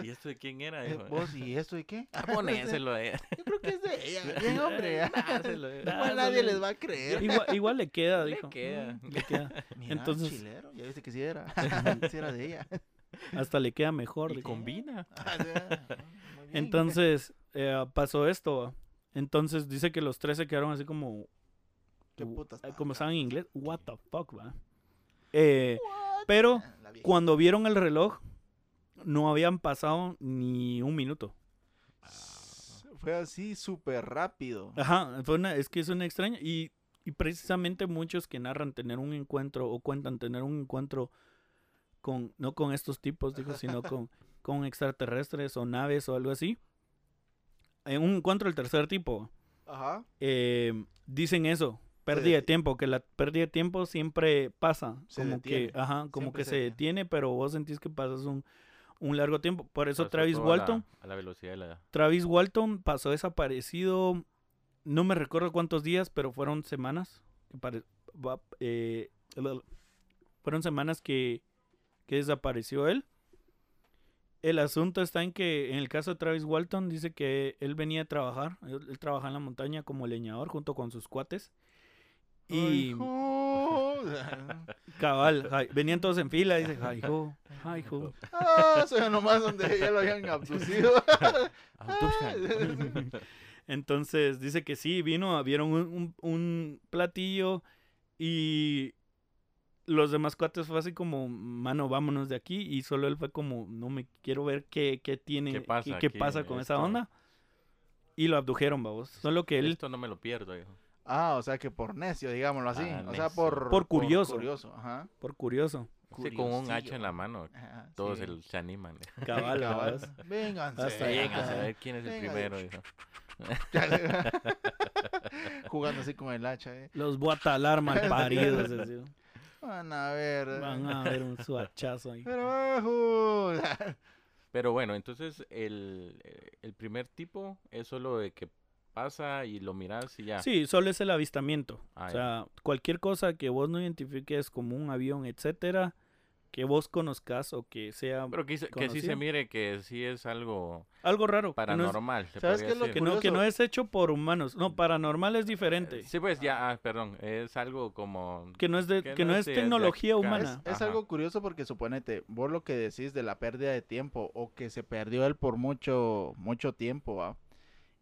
¿Y esto de quién era? Eh. ¿Vos y esto de qué? Ah, ponéselo a ella. Yo creo que es de ella. Bien, hombre. Dáselo, eh. Igual nadie les va a creer. Igual, igual le queda, Le dijo. queda. Mm, le queda. Mira, Entonces- chilero, ya viste que sí era. sí era de ella. Hasta le queda mejor. Dijo. combina. Ah. Entonces, eh, pasó esto. Entonces dice que los tres se quedaron así como. ¿Qué putas eh, como en inglés, what the fuck, va. Eh, pero vieja. cuando vieron el reloj, no habían pasado ni un minuto. Fue así súper rápido. Ajá, fue una, es que es una extraña. Y, y precisamente muchos que narran tener un encuentro o cuentan tener un encuentro con, no con estos tipos, digo, sino con, con extraterrestres o naves o algo así. En un encuentro del tercer tipo, Ajá. eh, dicen eso, pérdida de tiempo, que la pérdida de tiempo siempre pasa, Se como que, ajá, como siempre que se se detiene. detiene, pero vos sentís que pasas un, un largo tiempo. Por eso Pasó Travis todo a la- Walton, A la velocidad de la. Travis Walton pasó desaparecido, no me recuerdo cuántos días, pero fueron semanas. que pare- va- eh, fueron semanas que, que desapareció él. El asunto está en que en el caso de Travis Walton dice que él venía a trabajar, él, él trabaja en la montaña como leñador junto con sus cuates. Y cabal, venían todos en fila, dice, ay, jo, ay, jo. Ah, eso ya nomás donde ya lo habían abducido. Entonces dice que sí, vino, vieron un, un- un platillo y los demás cuates fue así como, mano, vámonos de aquí. Y solo él fue como, no me quiero ver qué, qué tiene, ¿Qué qué, pasa qué pasa con esa onda. Y lo abdujeron, vamos. Solo que él, Esto no me lo pierdo, hijo. Ah, o sea que por necio, digámoslo así. Ah, o sea, por... Por curioso. curioso, ajá. por curioso, Sí, con un hacha en la mano, Ajá, todos sí. el- se animan. cabal, Cabal. Vénganse. Hasta Vénganse a ver quién es el primero, hijo. Jugando así con el hacha, eh. Los botalar mal paridos. Van a ver. Van a ver un suachazo ahí. Pero. Pero bueno, entonces el, eh, el primer tipo es solo de que pasa y lo miras y ya. Sí, solo es el avistamiento. Ah, o ya. sea, cualquier cosa que vos no identifiques como un avión, etcétera, que vos conozcas o que sea Pero que, que sí se mire que sí es algo algo raro. que no es- paranormal. ¿Sabes qué es lo decir. Que no, que no Curioso. es hecho por humanos. No, paranormal es diferente. Sí, pues ya, ah, perdón, es algo como... Que no es de, que que no no es es de- de tecnología humana. Es algo curioso porque suponete, vos lo que decís de la pérdida de tiempo o que se perdió él por mucho, mucho tiempo, ¿va?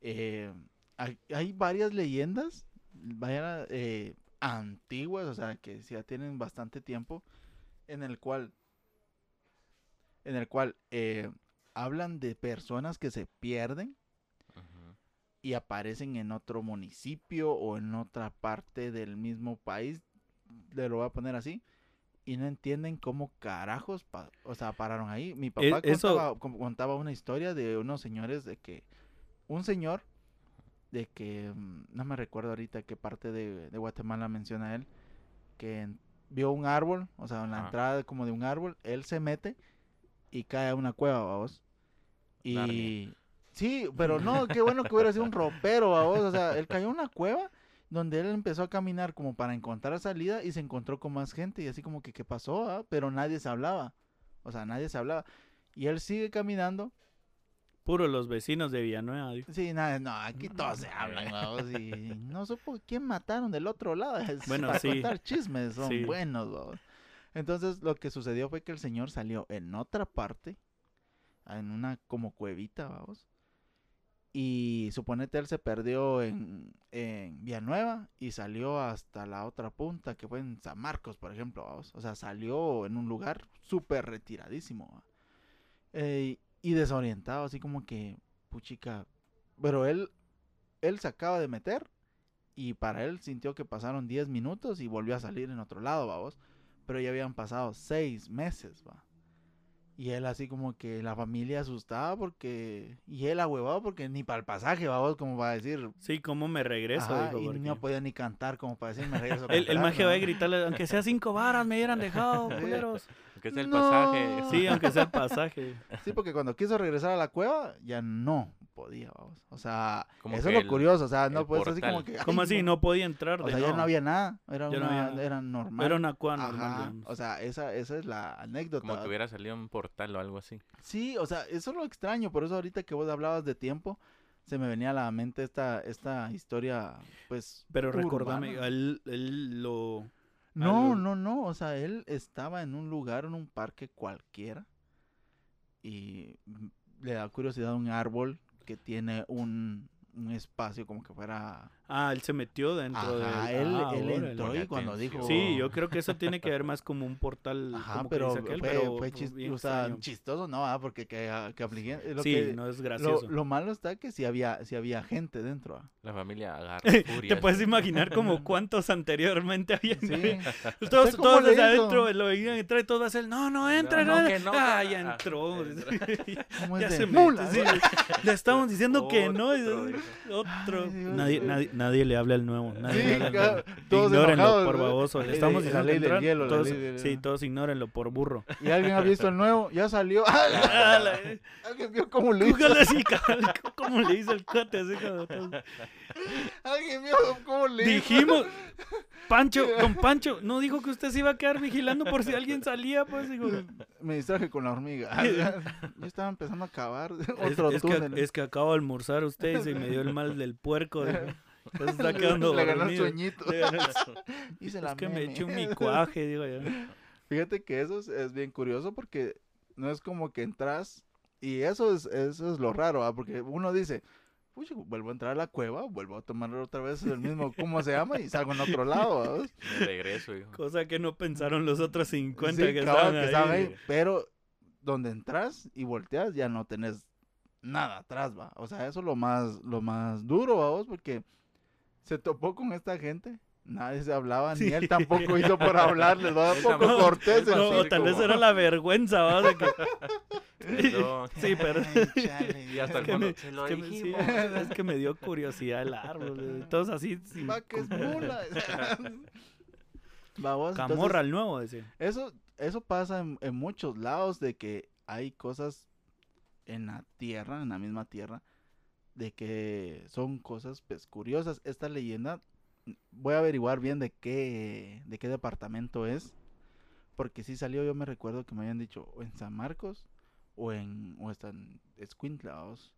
Eh, hay, hay varias leyendas, vaya, eh, antiguas, o sea, que ya tienen bastante tiempo, en el cual, en el cual eh, hablan de personas que se pierden y aparecen en otro municipio o en otra parte del mismo país, le lo voy a poner así, y no entienden cómo carajos, pa- o sea, pararon ahí. Mi papá E, contaba, contaba una historia de unos señores de que, un señor, de que, mm, no me recuerdo ahorita qué parte de, de Guatemala menciona él, que en- vio un árbol, o sea, en la entrada como de un árbol, él se mete y cae a una cueva, vamos. Y... Sí, pero no, qué bueno que hubiera sido un ropero, vos. O sea, él cayó en una cueva donde él empezó a caminar como para encontrar salida y se encontró con más gente y así como que qué pasó, ah? pero nadie se hablaba. O sea, nadie se hablaba. Y él sigue caminando. Puro los vecinos de Villanueva. Sí, nada, no, aquí todos se hablan, vamos, y no supo quién mataron del otro lado. Es Bueno, para sí. contar chismes, son Sí. buenos, vamos. Entonces, lo que sucedió fue que el señor salió en otra parte, en una como cuevita, vamos. Y suponete él se perdió en, en Villanueva y salió hasta la otra punta, que fue en San Marcos, por ejemplo, vamos. O sea, salió en un lugar súper retiradísimo. Eh, y desorientado, así como que, puchica. Pero él, él se acaba de meter y para él sintió que pasaron 10 minutos y volvió a salir en otro lado, vamos. Pero ya habían pasado 6 meses, va. Y él así como que la familia asustada porque... Y él ahuevado porque ni para el pasaje, vamos, como para decir... Sí, ¿cómo me regreso? Ajá, y porque- no podía ni cantar como para decir me regreso. El, el ¿no? va a gritarle, aunque sea cinco varas, me hubieran dejado, culeros. Que es el No. pasaje. Sí, aunque sea el pasaje. Sí, porque cuando quiso regresar a la cueva, ya no podía, vamos. O sea, Como eso es lo el- curioso, o sea, no puedes así como que... ¿Cómo así? No podía entrar. O de sea, ya no había nada, era, no una- había- era normal. Era una cueva normal. O sea, esa, esa es la anécdota. Como que hubiera salido un portal o algo así. Sí, o sea, eso es lo extraño, por eso ahorita que vos hablabas de tiempo, se me venía a la mente esta, esta historia, pues... Pero recordame, él, él lo... No, no, no, o sea, él estaba en un lugar, en un parque cualquiera, y le da curiosidad a un árbol que tiene un, un espacio como que fuera... Ah, él se metió dentro Ajá, de... él, Ah, él órale. entró y cuando dijo... Sí, yo creo que eso tiene que ver más como un portal, Ajá, como que pero, dice aquel, fue, pero fue chis- bien o sea, extraño. chistoso, ¿no? Ah, Porque que, que apliqué- lo Sí, que- no es gracioso. lo malo está que si había, si había gente dentro. ah. La familia agarra Te puedes imaginar como cuántos anteriormente habían. Sí. Todos, ¿Usted cómo todos desde adentro lo veían entrar y todos va a ser, no, no, entra, No, no, no, que no, Ah, ya ah, entró. entra. ¿Cómo ya se mula, sí. Le estamos diciendo que no. Otro. Ay, nadie, nadie, nadie le habla al nuevo. Nadie le habla al ca- nuevo. todos Ignórenlo enojados, por baboso. Le estamos de- diciendo la ley del hielo, la todos- ley del- Sí, todos ignórenlo por burro. ¿Y alguien ha visto el nuevo? Ya salió. Ah, ¿Alguien vio cómo lo hizo? ¿Cómo le hizo el cuate? Así. ¿Alguien vio cómo le hizo? Dijimos, Pancho, don Pancho, no dijo que usted se iba a quedar vigilando por si alguien salía, pues digo. Me distraje con la hormiga. Yo estaba empezando a cavar Es, otro es túnel. que, es que acabo de almorzar usted y se me dio el mal del puerco. dijo. Entonces está quedando Le ganó el dormido. sueñito. Le ganó el su- Hice la Es que me eché un micuaje, digo yo. Fíjate que eso es, es bien curioso porque no es como que entras y eso es, eso es lo raro, ¿ah? porque uno dice, "Pucha, vuelvo a entrar a la cueva, vuelvo a tomar otra vez el mismo, ¿cómo se llama? Y salgo en otro lado, regreso, hijo. Cosa que no pensaron los otros 50 Sí, que, cabal, estaban que ahí. estaban ahí, Pero donde entras y volteas ya no tenés nada atrás, va. O sea, eso es lo más, lo más duro, vos, porque se topó con esta gente. Nadie se hablaba, ni él tampoco hizo por hablarles, va Él poco tampoco- cortés. No, o tal vez era la vergüenza, ¿va? De que, Perdón. sí, pero Ay, Y hasta el que fondo, me- se lo que me- sí, es que me dio curiosidad el árbol. eh, Todos así, sin Va que es mula. Vamos, Camorra el nuevo, decía. Eso, eso pasa en, en muchos lados de que hay cosas en la tierra, en la misma tierra, de que son cosas pues, curiosas. Esta leyenda, voy a averiguar bien de qué, de qué departamento es, porque si salió, yo me recuerdo que me habían dicho o en San Marcos o en o en Escuintla, vamos.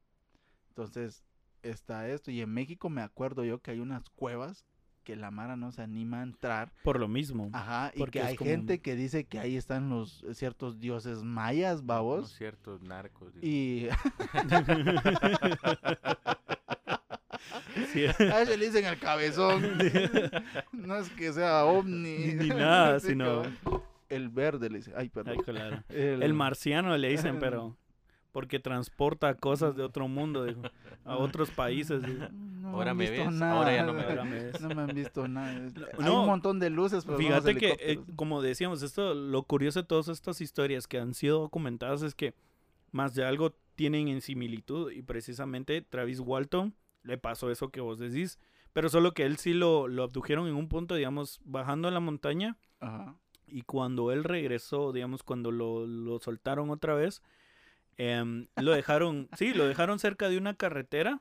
Entonces está esto y en México me acuerdo yo que hay unas cuevas que la Mara no se anima a entrar Por lo mismo. Ajá, y que hay como- gente que dice que ahí están los ciertos dioses mayas, babos. ciertos narcos. Y Sí, a ese le dicen el cabezón. no es que sea ovni. Ni- ni nada, sino-. El verde le dice. Ay, ay, perdón. claro. El, El marciano le dicen, pero porque transporta cosas de otro mundo, dijo, a otros países. dijo. No Ahora han me visto ves, ahora ya no me Ahora me ves. No me han visto nada. Hay No, un montón de luces, pero Fíjate que, eh, como decíamos, esto, lo curioso de todas estas historias que han sido documentadas es que más de algo tienen en similitud y precisamente Travis Walton le pasó eso que vos decís, pero solo que él sí lo, lo abdujeron en un punto, digamos, bajando a la montaña Ajá. y cuando él regresó, digamos, cuando lo, lo soltaron otra vez, em, lo dejaron, sí, lo dejaron cerca de una carretera.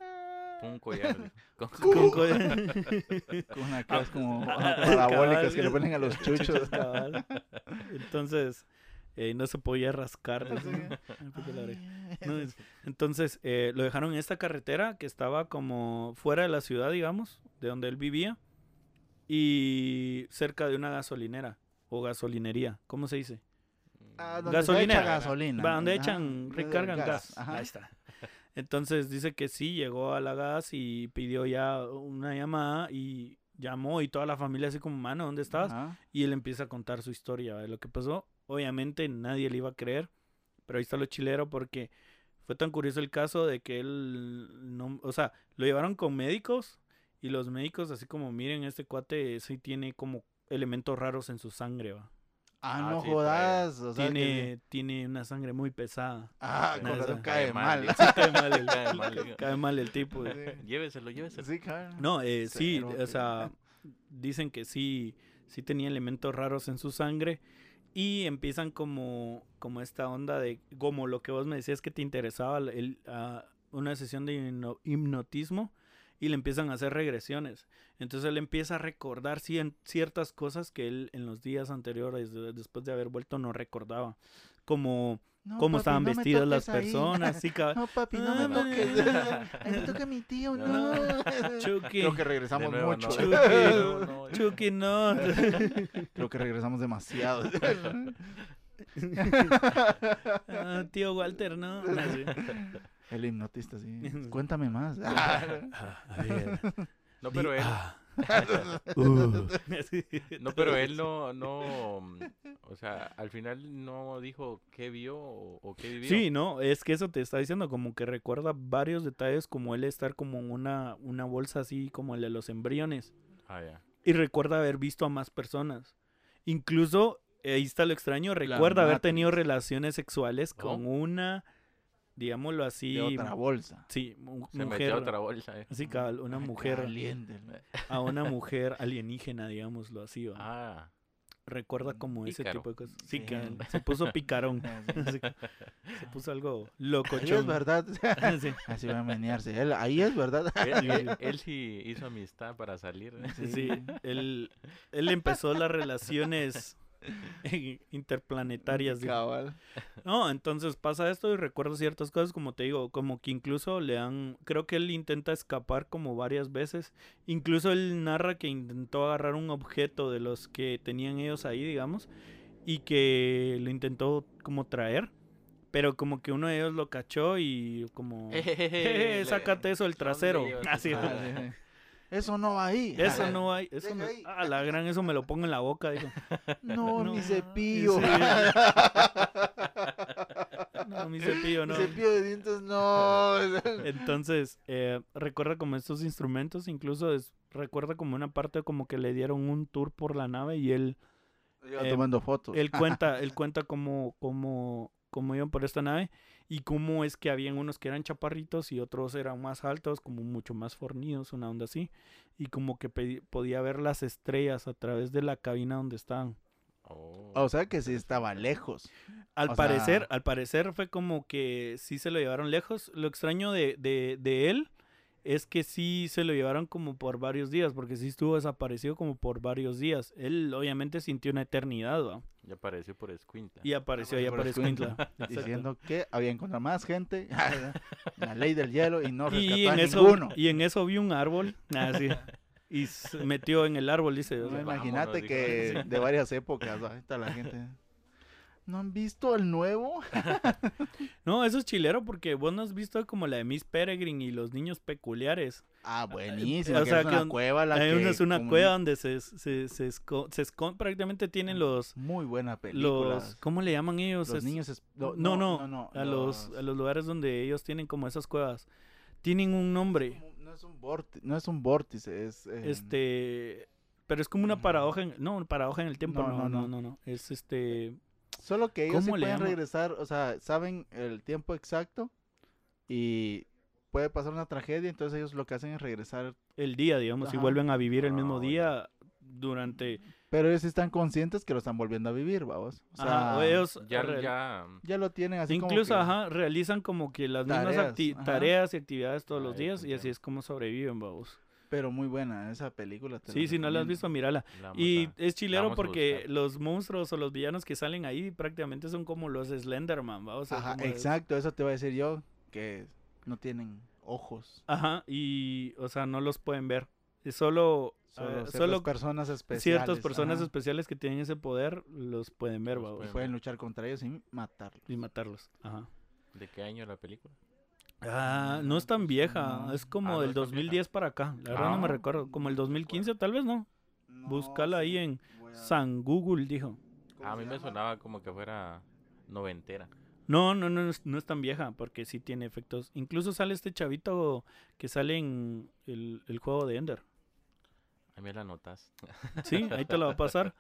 Un collar. con- con co- Con una que es como Ah, parabólicas que le ponen a los chuchos. cabal. Entonces, eh, no se podía rascar. No, entonces, eh, lo dejaron en esta carretera que estaba como fuera de la ciudad, digamos, de donde él vivía, y cerca de una gasolinera o gasolinería, ¿cómo se dice? Ah, donde se Gasolinera. echa gasolina. Va, donde Ajá, echan, recargan gas. Ahí está. Entonces dice que sí, llegó a la gas y pidió ya una llamada y llamó y toda la familia así como, mano, ¿dónde? Ajá. Y él empieza a contar su historia de lo que pasó. Obviamente nadie le iba a creer, pero ahí está lo chilero porque fue tan curioso el caso de que él, no, o sea, lo llevaron con médicos y los médicos así como, miren, este cuate sí tiene como elementos raros en su sangre, va. Ah, Ah, no sí, jodas. O sea, que- tiene, tiene una sangre muy pesada. Ah, con razón cae mal. dice. Sí, cae mal el, Cae mal, digo. cae mal el tipo. Sí. Lléveselo, lléveselo. Sí, claro. No, eh, sí, o sea, dicen que sí, sí tenía elementos raros en su sangre y empiezan como, como esta onda de, como lo que vos me decías que te interesaba, el, ah, una sesión de hipno- hipnotismo y le empiezan a hacer regresiones. Entonces él empieza a recordar cien- ciertas cosas que él en los días anteriores, de- después de haber vuelto, no recordaba. Como No, cómo papi, estaban no me vestidas las personas, sí, No, papi, no me Ah, toques. no. Ahí me toca mi tío, No. no. Chucky, Creo que regresamos nuevo, mucho. no. Chucky. No, no, Chucky, no. Creo que regresamos demasiado. Ah, tío Walter, no. No, sí. El hipnotista, sí. Cuéntame más. Ah, a ver. No, pero él, Ah. Uh. No, pero él no, no, o sea, al final no dijo qué vio o, o qué vivió. Sí, no, es que eso te está diciendo, como que recuerda varios detalles, como él estar como en una, una bolsa así, como el de los embriones. Ah, ya. Y recuerda haber visto a más personas. Incluso, ahí está lo extraño, recuerda haber tenido relaciones sexuales Oh. con una, digámoslo así, De otra bolsa. sí, mu- Se mujer. metió a otra bolsa. eh. Así cabal, una Ay, mujer, Caliente. a una mujer alienígena, digámoslo así. ¿va? Ah, Recuerda como ese tipo de cosas. Sí, Sí. cabal, se puso picarón. Se puso algo loco. Ahí es verdad. Sí. Así va a menearse. Él- Ahí es verdad. él, él- él sí hizo amistad para salir. ¿eh? Sí, él, él empezó las relaciones interplanetarias. Cabal. No, entonces pasa esto y recuerdo ciertas cosas, como te digo, como que incluso le han, creo que él intenta escapar como varias veces. Incluso él narra que intentó agarrar un objeto de los que tenían ellos ahí, digamos, y que lo intentó como traer. Pero como que uno de ellos lo cachó y como... "Jeje, sácate eso del trasero. Así, sí, sí. Eso no va ahí. Eso no hay, eso Deja no, ahí. ah, la gran, eso me lo pongo en la boca, dijo. No, No, mi cepillo. sí. No, mi cepillo, Mi no. cepillo de dientes, no. Entonces, eh, recuerda como estos instrumentos, incluso es- recuerda como una parte como que le dieron un tour por la nave y él, Iba Eh, tomando fotos. él cuenta, él cuenta cómo, cómo, cómo iban por esta nave y cómo es que habían unos que eran chaparritos y otros eran más altos, como mucho más fornidos, una onda así, y como que podía ver las estrellas a través de la cabina donde estaban. Oh. O sea que sí estaba lejos. Al O parecer, sea- al parecer fue como que sí se lo llevaron lejos. Lo extraño de, de, de él es que sí se lo llevaron como por varios días, porque sí estuvo desaparecido como por varios días. Él obviamente sintió una eternidad, ¿va? Ya apareció por Escuintla. Y apareció ahí, por Escuintla. Diciendo que había encontrado más gente. la ley del hielo y no rescató y a en eso ninguno. y en eso vi un árbol, así, y se metió en el árbol, dice. No, imagínate que de varias épocas, ahorita la gente. ¿No han visto el nuevo? no, eso es chilero porque vos no has visto como la de Miss Peregrine y los niños peculiares. Ah, buenísimo. o que sea, es una que cueva la Hay que una, es una cueva donde se, se, se, esco- se escon- prácticamente tienen los, Muy buena película. los ¿cómo le llaman ellos? Los Es- niños... es- no, no, a los, a los lugares donde ellos tienen como esas cuevas. Tienen un nombre, No es un vórtice, no es un vórtice, es... eh, este, pero es como una paradoja, en, no, una paradoja en el tiempo, No, no, no, no, es este, Solo que ellos sí ¿Cómo le pueden llama? regresar, o sea, saben el tiempo exacto y puede pasar una tragedia, entonces ellos lo que hacen es regresar, el día, digamos, y vuelven a vivir el mismo Ah, día durante, pero ellos están conscientes que lo están volviendo a vivir, vamos. O sea, ajá, ellos Ya, real- ya. ya lo tienen así como incluso, que- ajá, realizan como que las mismas Tareas, acti- ajá. tareas y actividades todos los días y así es como sobreviven, vamos. Pero muy buena esa película. te Sí, si no la has visto, mírala. la vamos Y a- es chilero vamos porque los monstruos o los villanos que salen ahí prácticamente son como los Slenderman, ¿va? O sea, Ajá, como es- exacto, eso te iba a decir yo, que no tienen ojos. Ajá, y, o sea, no los pueden ver. Es solo, Solo, ciertas solo personas especiales. ciertas personas ajá, especiales que tienen ese poder los pueden ver, Los pueden pueden luchar contra ellos y matarlos. Y matarlos. Ajá. ¿De qué año la película? Ah, no es tan pues, vieja, no. es como Ah, no del tan 2010 para acá. La verdad no me Ah, recuerdo, como el no 2015 tal vez, ¿no? Búscala ahí en San Google, dijo. A mí me sonaba como que fuera noventera. No, no, no, es- no es tan vieja porque sí tiene efectos. Incluso sale este chavito que sale en el, el juego de Ender. Ahí me la notas. Sí, ahí te lo va a pasar.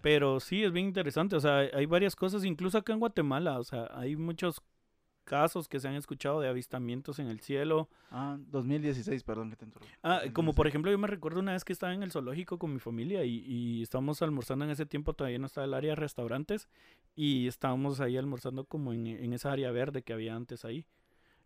Pero sí, es bien interesante. O sea, hay varias cosas, incluso acá en Guatemala. O sea, hay muchos casos que se han escuchado de avistamientos en el cielo. Ah, 2016, perdón que te interrumpa. Ah, como por 2016. ejemplo, yo me recuerdo una vez que estaba en el zoológico con mi familia y, y estábamos almorzando en ese tiempo, todavía no estaba el área de restaurantes, y estábamos ahí almorzando como en, en esa área verde que había antes ahí.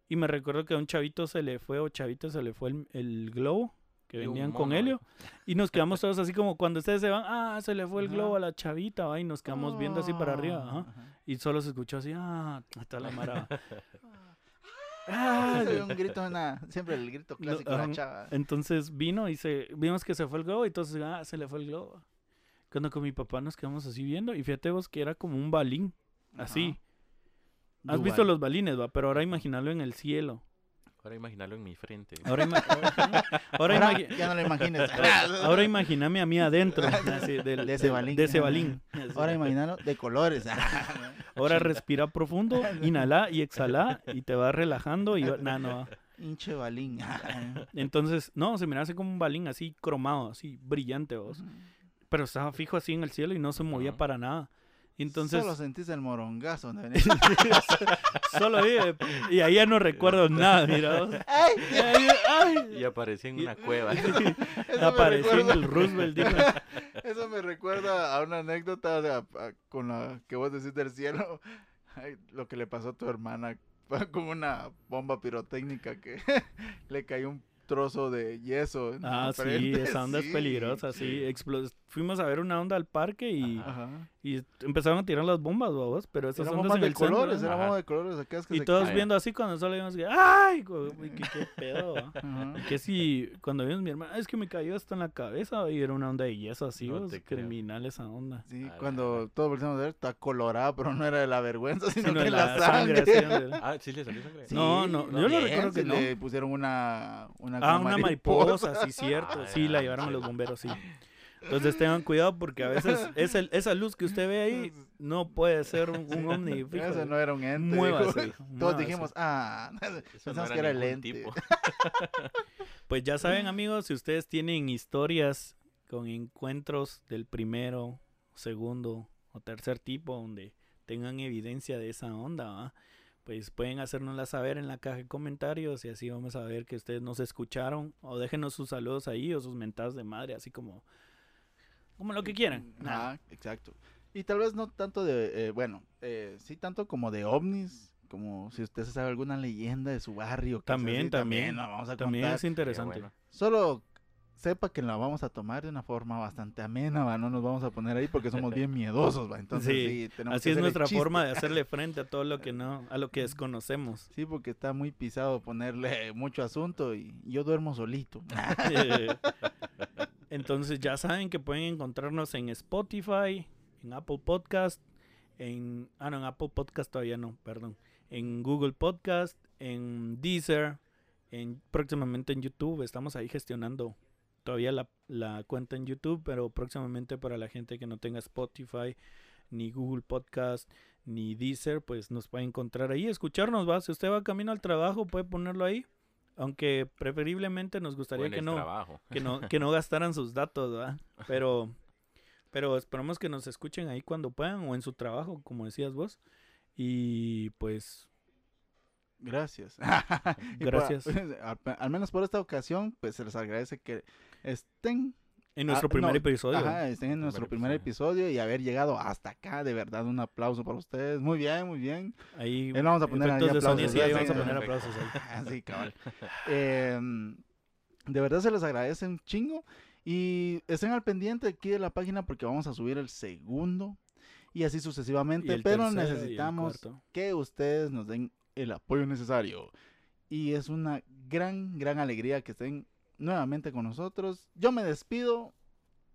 Y me recuerdo que a un chavito se le fue, o chavito se le fue el, el globo que Y venían con Helio, y nos quedamos todos así como cuando ustedes se van, ah, se le fue el globo a la chavita, ¿va? y nos quedamos viendo así para arriba, Ah, ajá. ajá. Y solo se escuchó así, ah, hasta la mara. Ah, un grito, una, siempre el grito clásico de la chava. Entonces vino y se vimos que se fue el globo y entonces ah, se le fue el globo. Cuando con mi papá nos quedamos así viendo y fíjate vos que era como un balín, así. Has visto los balines, va, pero ahora imaginarlo en el cielo. Ahora imaginarlo en mi frente. Ahora, ima- ahora, Ahora, imagi- ya no lo imagines. ahora imagíname a mí adentro así, del- De ese balín. de ese balín. Así. Ahora imagínalo de colores. Ahora respira profundo, inhala y exhala y te vas relajando y va- nah, no. Hinche balín. Entonces, no, se miraba así como un balín así cromado, así brillante, vos. Pero estaba fijo así en el cielo y no se movía para nada. Y entonces, Solo sentiste el morongazo. donde venía. solo ahí, eh, y ahí ya no recuerdo nada, mira. ¡Ay! Ay, ay, Y aparecí en una cueva. Eso me Apareció en recuerda- el Roosevelt, dijo. Eso me recuerda a una anécdota o sea, a- con la que vos decís del cielo. Ay, lo que le pasó a tu hermana con una bomba pirotécnica que le cayó un trozo de yeso. en Ah, sí, esa onda sí. es peligrosa, sí. Fuimos a ver una onda al parque y, Ajá. Y empezaron a tirar las bombas, babos, pero esas Eran ondas bombas de colores, ¿no? eran bombas de colores. Acá es que Y se todos cae. viendo así cuando solo vimos que, ¡ay! ¿Qué, qué pedo? va?" Ajá. Que si, cuando vimos mi hermana, es que me cayó hasta en la cabeza y era una onda de yeso así, No criminal esa onda. Sí, A cuando todos volvemos a ver, está colorada, pero no era de la vergüenza, sino, Sino que de la, sangre. hombre. Ah, sí le salió sangre. Sí, No, no, yo lo recuerdo que no. Le pusieron una, una, Ah, una mariposa, sí, cierto. Ah, Sí, la ya, llevaron a los bomberos, sí. Entonces tengan cuidado porque a veces esa, esa luz que usted ve ahí no puede ser un, un ovni. no era un ente. Muévase, dijo. muévase. Todos dijimos, ah, pensamos que era el ente. tipo. Pues ya saben, amigos, si ustedes tienen historias con encuentros del primero, segundo o tercer tipo donde tengan evidencia de esa onda, ¿va? pues pueden hacérnosla saber en la caja de comentarios y así vamos a ver que ustedes nos escucharon o déjenos sus saludos ahí o sus mentadas de madre, así como como lo que quieran. Nada. Ajá, exacto. Y tal vez no tanto de, eh, bueno, eh, sí tanto como de ovnis, como si usted se sabe alguna leyenda de su barrio. También, así, también. la vamos a También contar. es interesante. bueno. Solo sepa que la vamos a tomar de una forma bastante amena, ¿va? no nos vamos a poner ahí porque somos bien miedosos, ¿va? entonces Sí, sí, tenemos Así que es nuestra chiste. forma de hacerle frente a todo lo que no, a lo que desconocemos. Sí, porque está muy pisado ponerle mucho asunto y yo duermo solito. Entonces ya saben que pueden encontrarnos en Spotify, en Apple Podcast, en ah no, en Apple Podcast todavía no, perdón, en Google Podcast, en Deezer, en próximamente en YouTube. Estamos ahí gestionando todavía la, la cuenta en YouTube, pero próximamente para la gente que no tenga Spotify, ni Google Podcast, ni Deezer, pues nos puede encontrar ahí, escucharnos, va. Si usted va camino al trabajo, puede ponerlo ahí. Aunque preferiblemente nos gustaría que no que no, que no gastaran sus datos, ¿verdad? Pero, pero esperamos que nos escuchen ahí cuando puedan o en su trabajo, como decías vos. Y pues, Gracias. Por- Gracias. al, al menos por esta ocasión, pues se les agradece que estén, en nuestro Ah, primer no, episodio. ajá, estén en nuestro primer episodio y haber llegado hasta acá. De verdad, un aplauso para ustedes. Muy bien, muy bien. Ahí, Ahí vamos a poner ahí aplausos, sí, ahí vamos a poner aplausos ahí. Así, cabal. Em, de verdad se les agradece un chingo. Y estén al pendiente aquí de la página porque vamos a subir el segundo. Y así sucesivamente. Pero necesitamos que ustedes nos den el apoyo necesario. Y es una gran, gran alegría que estén nuevamente con nosotros. Yo me despido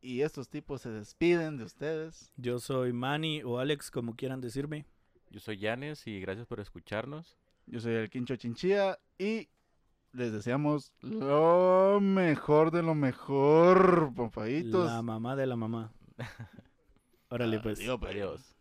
y estos tipos se despiden de ustedes. Yo soy Manny o Alex, como quieran decirme. Yo soy Yanes y gracias por escucharnos. Yo soy el Quincho Chinchilla y les deseamos lo mejor de lo mejor, papaditos. La mamá de la mamá. Órale, pues. Adiós, pues. Adiós.